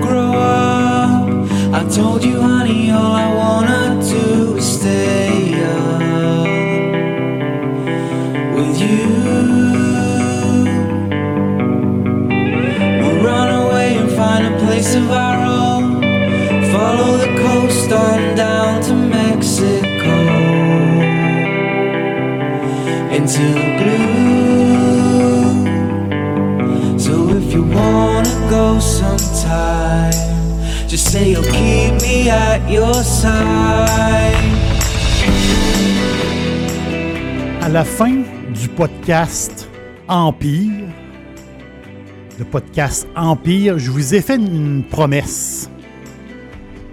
Grow up. I told you, honey, all I wanna do is stay young with you. We'll run away and find a place of our own. Follow the coast on down to Mexico. Into the blue. If you wanna go sometime, just say you'll keep me at your side. À la fin du podcast Empire, le podcast Empire, je vous ai fait une promesse.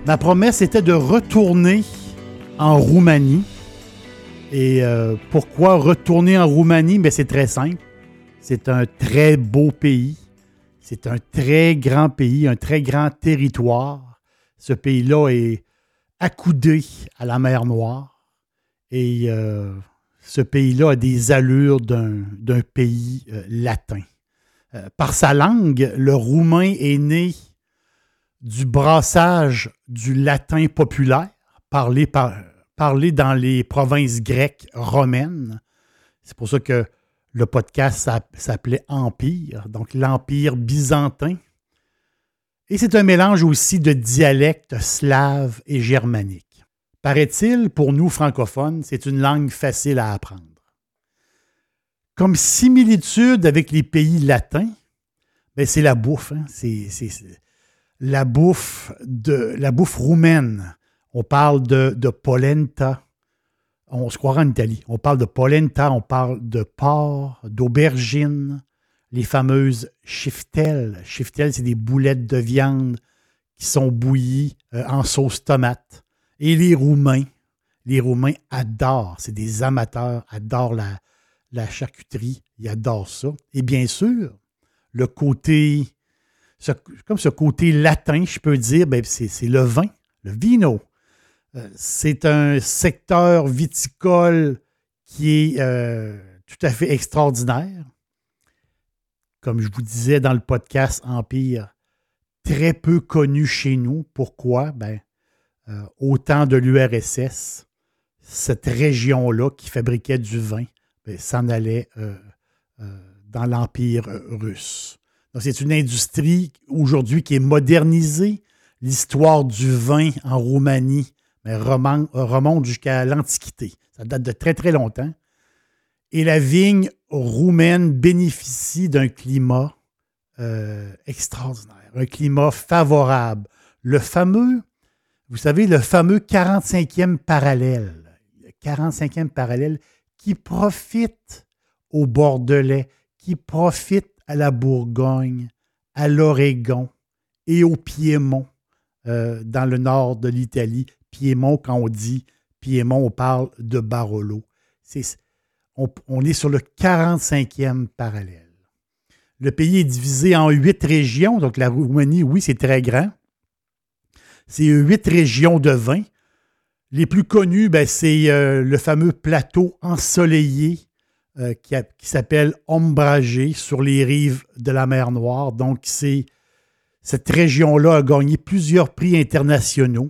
Ma promesse était de retourner en Roumanie. Et euh, pourquoi retourner en Roumanie? Ben, c'est très simple. C'est un très beau pays. C'est un très grand pays, un très grand territoire. Ce pays-là est accoudé à la mer Noire. Et euh, ce pays-là a des allures d'un pays euh, latin. Euh, par sa langue, le roumain est né du brassage du latin populaire parlé, par, parlé dans les provinces grecques romaines. C'est pour ça que le podcast s'app- s'appelait Empire, donc l'Empire byzantin. Et c'est un mélange aussi de dialectes slaves et germaniques. Paraît-il, pour nous francophones, c'est une langue facile à apprendre. Comme similitude avec les pays latins, ben, c'est la bouffe. hein. C'est, la bouffe la bouffe roumaine. On parle de polenta. On se croirait en Italie. On parle de polenta, on parle de porc, d'aubergines, les fameuses chiftelles. Chiftelles, c'est des boulettes de viande qui sont bouillies euh, en sauce tomate. Et les Roumains, les Roumains adorent, c'est des amateurs, adorent la, charcuterie, ils adorent ça. Et bien sûr, le côté, comme ce côté latin, je peux dire, ben, c'est le vin, le vino. Euh, c'est un secteur viticole qui est euh, tout à fait extraordinaire. Comme je vous disais dans le podcast Empire, très peu connu chez nous. Pourquoi? Ben, euh, au temps de l'URSS, cette région-là qui fabriquait du vin ben, s'en allait dans l'Empire russe. C'est une industrie aujourd'hui qui est modernisée. L'histoire du vin en Roumanie ben, remonte, remonte jusqu'à l'Antiquité. Ça date de très, très longtemps. Et la vigne roumaine bénéficie d'un climat euh, extraordinaire, un climat favorable. Le fameux, vous savez, le fameux 45e parallèle, le 45e parallèle qui profite au Bordelais, qui profite à la Bourgogne, à l'Oregon et au Piémont, euh, dans le nord de l'Italie. Piémont, quand on dit Piémont, on parle de Barolo. On, est sur le 45e parallèle. Le pays est divisé en huit régions. Donc, la Roumanie, oui, c'est très grand. C'est huit régions de vin. Les plus connues, ben, c'est euh, le fameux plateau ensoleillé euh, qui s'appelle Ombragé sur les rives de la mer Noire. Donc, c'est cette région-là a gagné plusieurs prix internationaux.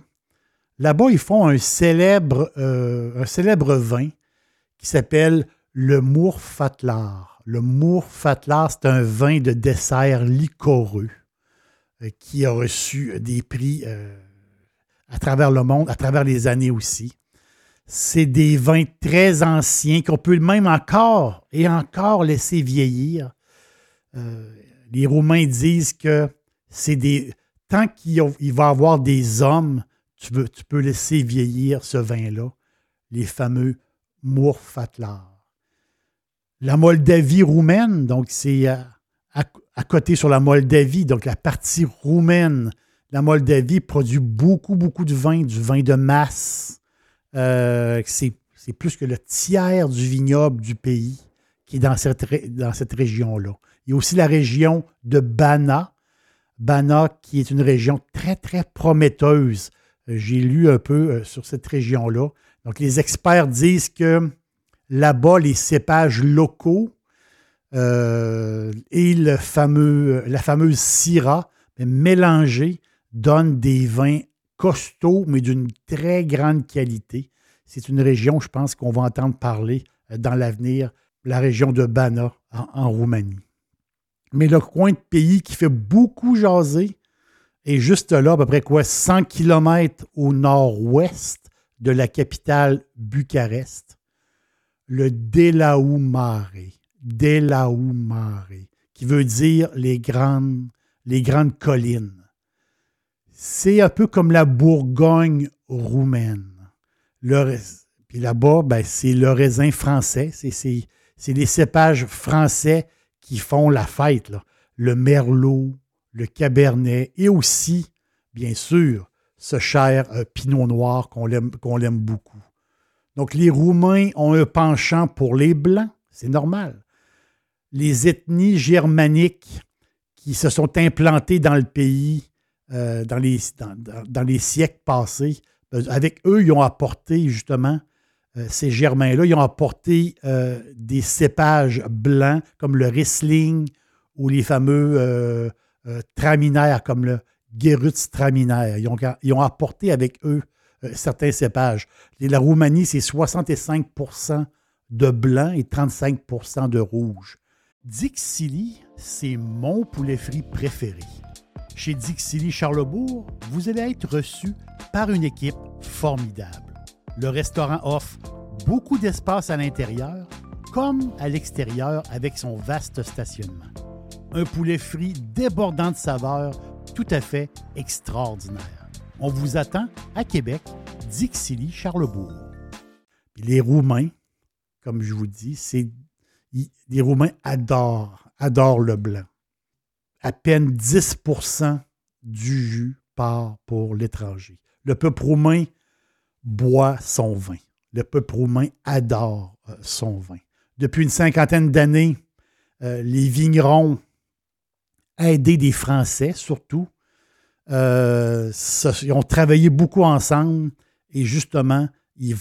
Là-bas, ils font un célèbre, euh, un célèbre vin qui s'appelle le Mourfatlar. Le Mourfatlar, c'est un vin de dessert liquoreux euh, qui a reçu des prix euh, à travers le monde, à travers les années aussi. C'est des vins très anciens qu'on peut même encore et encore laisser vieillir. Euh, les Roumains disent que c'est des. Tant qu'il va y avoir des hommes, tu, peux laisser vieillir ce vin-là, les fameux Mourfatlar. La Moldavie roumaine, donc c'est à, à, côté sur la Moldavie, donc la partie roumaine, la Moldavie produit beaucoup, beaucoup de vin, du vin de masse. Euh, c'est plus que le tiers du vignoble du pays qui est dans cette, dans cette région-là. Il y a aussi la région de Bana. Bana, qui est une région très, très prometteuse. Euh, j'ai lu un peu euh, sur cette région-là. Donc, les experts disent que là-bas, les cépages locaux euh, et le fameux, la fameuse Syrah mélangée donnent des vins costauds, mais d'une très grande qualité. C'est une région, je pense, qu'on va entendre parler dans l'avenir, la région de Bana en Roumanie. Mais le coin de pays qui fait beaucoup jaser est juste là, à peu près quoi, 100 km au nord-ouest de la capitale Bucarest, le Delaoumare. Delaoumare, qui veut dire les grandes, collines. C'est un peu comme la Bourgogne roumaine. Puis là-bas, ben, c'est le raisin français. C'est les cépages français qui font la fête. Le merlot, le cabernet et aussi, bien sûr, ce cher euh, pinot noir qu'on l'aime beaucoup. Donc, les Roumains ont un penchant pour les Blancs, c'est normal. Les ethnies germaniques qui se sont implantées dans le pays euh, dans, les, siècles passés, euh, avec eux, ils ont apporté justement ces Germains-là, ils ont apporté des cépages blancs comme le Riesling ou les fameux euh, traminaires comme le. Ils ont, ils ont apporté avec eux certains cépages. la Roumanie, c'est 65% de blanc et 35% de rouge. Dixili, c'est mon poulet frit préféré. Chez Dixili Charlebourg, vous allez être reçu par une équipe formidable. Le restaurant offre beaucoup d'espace à l'intérieur comme à l'extérieur avec son vaste stationnement. Un poulet frit débordant de saveurs tout à fait extraordinaire. On vous attend à Québec, Dixilly, Charlebourg. les Roumains, comme je vous dis, c'est les Roumains adorent, adorent le blanc. À peine 10% du jus part pour l'étranger. Le peuple roumain boit son vin. Le peuple roumain adore euh, son vin. Depuis une cinquantaine d'années, euh, les vignerons, aidés des Français surtout, euh, ils ont travaillé beaucoup ensemble et justement, ils,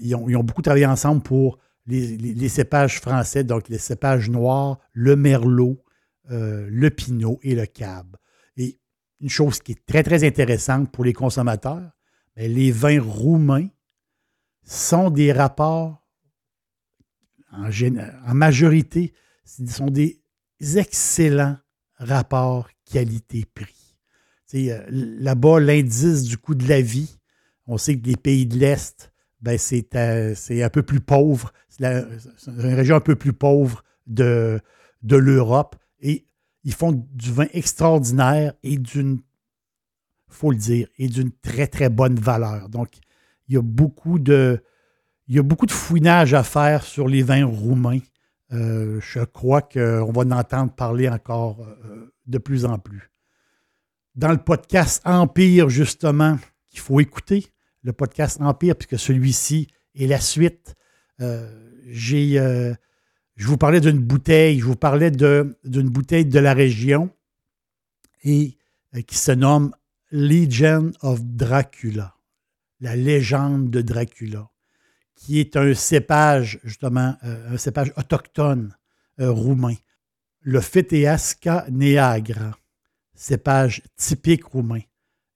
ils, ont, beaucoup travaillé ensemble pour les, cépages français, donc les cépages noirs, le merlot, le pinot et le cab. Et une chose qui est très, très intéressante pour les consommateurs, les vins roumains sont des rapports, en, en majorité, sont des excellents rapports qualité-prix. Euh, là-bas, l'indice du coût de la vie, on sait que les pays de l'Est, ben, c'est euh, un peu plus pauvre. C'est une région un peu plus pauvre de, l'Europe. Et ils font du vin extraordinaire et d'une faut le dire, et d'une très, très bonne valeur. Donc, il y a beaucoup de, il fouinage à faire sur les vins roumains. Euh, je crois qu'on va en entendre parler encore de plus en plus. Dans le podcast Empire, justement, qu'il faut écouter, le podcast Empire, puisque celui-ci est la suite, euh, j'ai, je vous parlais d'une bouteille, je vous parlais d'une bouteille de la région et qui se nomme Legend of Dracula, la légende de Dracula, qui est un cépage, justement, euh, un cépage autochtone euh, roumain. Le Feteasca neagra, cépage typique roumain.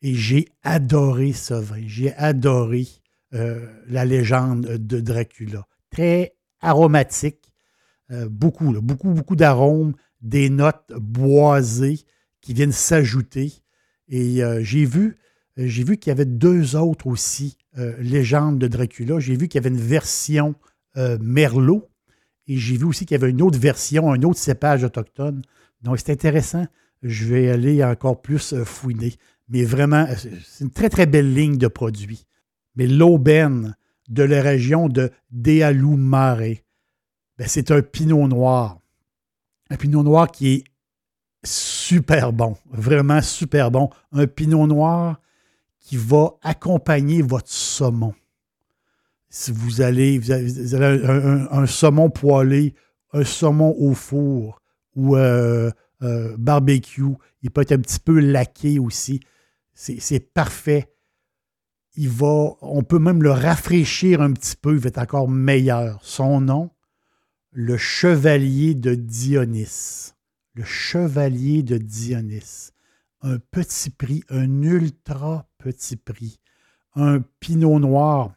Et j'ai adoré ce vin. J'ai adoré euh, la légende de Dracula. Très aromatique, beaucoup, beaucoup, beaucoup d'arômes, des notes boisées qui viennent s'ajouter et euh, j'ai vu, euh, j'ai vu qu'il y avait deux autres aussi euh, légende de Dracula. J'ai vu qu'il y avait une version euh, Merlot et j'ai vu aussi qu'il y avait une autre version, un autre cépage autochtone. Donc, c'est intéressant. Je vais aller encore plus euh, fouiner. Mais vraiment, c'est une très, très belle ligne de produits. Mais l'aubaine de la région de Dealou Mare, ben, c'est un pinot noir. Un pinot noir qui est super bon, vraiment super bon. Un pinot noir qui va accompagner votre saumon. Si vous allez, vous avez, un, saumon poêlé, un saumon au four ou euh, euh, barbecue, il peut être un petit peu laqué aussi. C'est parfait. Il va, on peut même le rafraîchir un petit peu, il va être encore meilleur. Son nom, le chevalier de Dionys. Le chevalier de Dionys. Un petit prix, un ultra petit prix. Un pinot noir.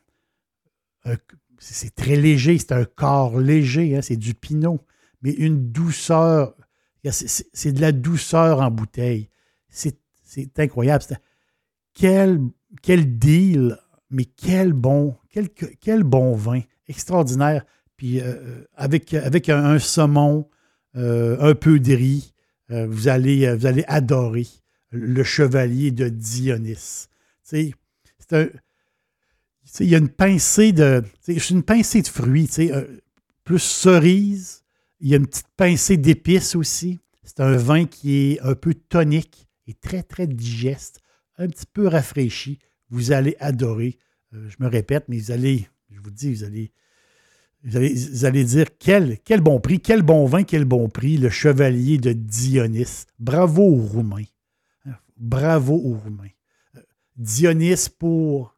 C'est très léger, c'est un corps léger, hein, c'est du pinot. Mais une douceur, c'est de la douceur en bouteille. C'est incroyable. Quel, deal, mais quel bon, quel, bon vin. Extraordinaire. Puis euh, euh, avec, avec un, saumon, euh, un peu de riz, vous, allez, vous allez adorer le chevalier de Dionys. C'est un. Il y a une pincée de. Une pincée de fruits, plus cerise. Il y a une petite pincée d'épices aussi. C'est un vin qui est un peu tonique et très, très digeste, un petit peu rafraîchi. Vous allez adorer. je me répète, mais vous allez, je vous dis, vous allez vous allez, dire quel, quel, bon prix, quel bon vin, quel bon prix, le chevalier de Dionys. Bravo aux Roumains. Bravo aux Roumains. Dionys pour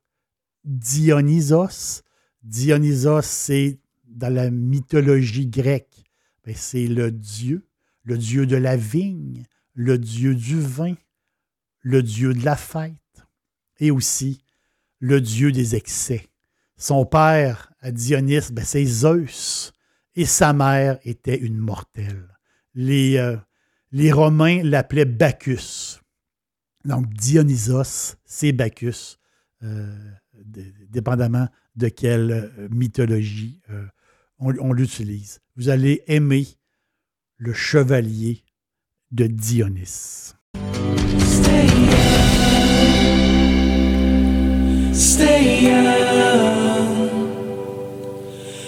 Dionysos. Dionysos, c'est dans la mythologie grecque, ben, c'est le dieu, le dieu de la vigne, le dieu du vin, le dieu de la fête et aussi le dieu des excès. Son père, à Dionys, ben, c'est Zeus. Et sa mère était une mortelle. Les, euh, Romains l'appelaient Bacchus. Donc, Dionysos, c'est Bacchus, euh, dépendamment de quelle euh, mythologie on, l'utilise. Vous allez aimer le chevalier de Dionys. Stay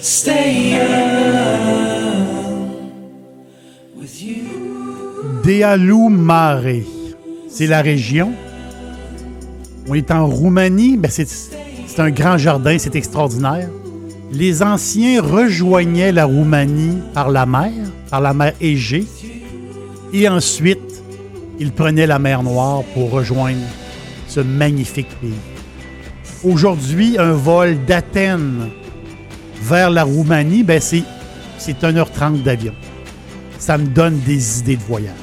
Stay with you. Mare, c'est la région. On est en Roumanie, ben c'est un grand jardin, c'est extraordinaire. Les anciens rejoignaient la Roumanie par la mer, par la mer Égée, et ensuite, ils prenaient la mer Noire pour rejoindre ce magnifique pays. Aujourd'hui, un vol d'Athènes vers la Roumanie, ben c'est, c'est 1h30 d'avion. Ça me donne des idées de voyage.